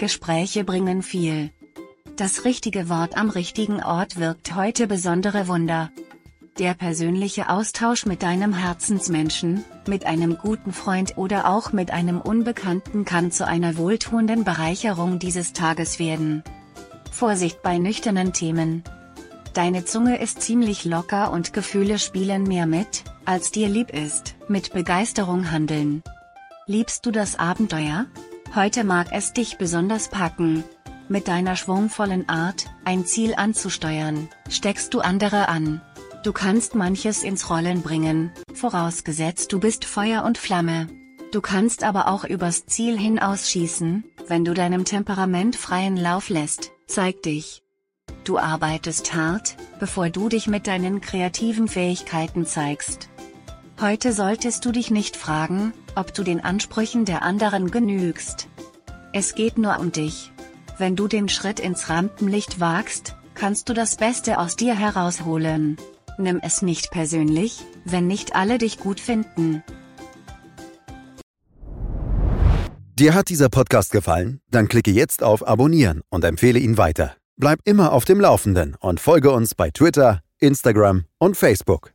Gespräche bringen viel. Das richtige Wort am richtigen Ort wirkt heute besondere Wunder. Der persönliche Austausch mit deinem Herzensmenschen, mit einem guten Freund oder auch mit einem Unbekannten kann zu einer wohltuenden Bereicherung dieses Tages werden. Vorsicht bei nüchternen Themen. Deine Zunge ist ziemlich locker und Gefühle spielen mehr mit, als dir lieb ist, mit Begeisterung handeln. Liebst du das Abenteuer? Heute mag es dich besonders packen. Mit deiner schwungvollen Art, ein Ziel anzusteuern, steckst du andere an. Du kannst manches ins Rollen bringen, vorausgesetzt du bist Feuer und Flamme. Du kannst aber auch übers Ziel hinausschießen, wenn du deinem Temperament freien Lauf lässt, zeig dich. Du arbeitest hart, bevor du dich mit deinen kreativen Fähigkeiten zeigst. Heute solltest du dich nicht fragen, ob du den Ansprüchen der anderen genügst. Es geht nur um dich. Wenn du den Schritt ins Rampenlicht wagst, kannst du das Beste aus dir herausholen. Nimm es nicht persönlich, wenn nicht alle dich gut finden. Dir hat dieser Podcast gefallen? Dann klicke jetzt auf Abonnieren und empfehle ihn weiter. Bleib immer auf dem Laufenden und folge uns bei Twitter, Instagram und Facebook.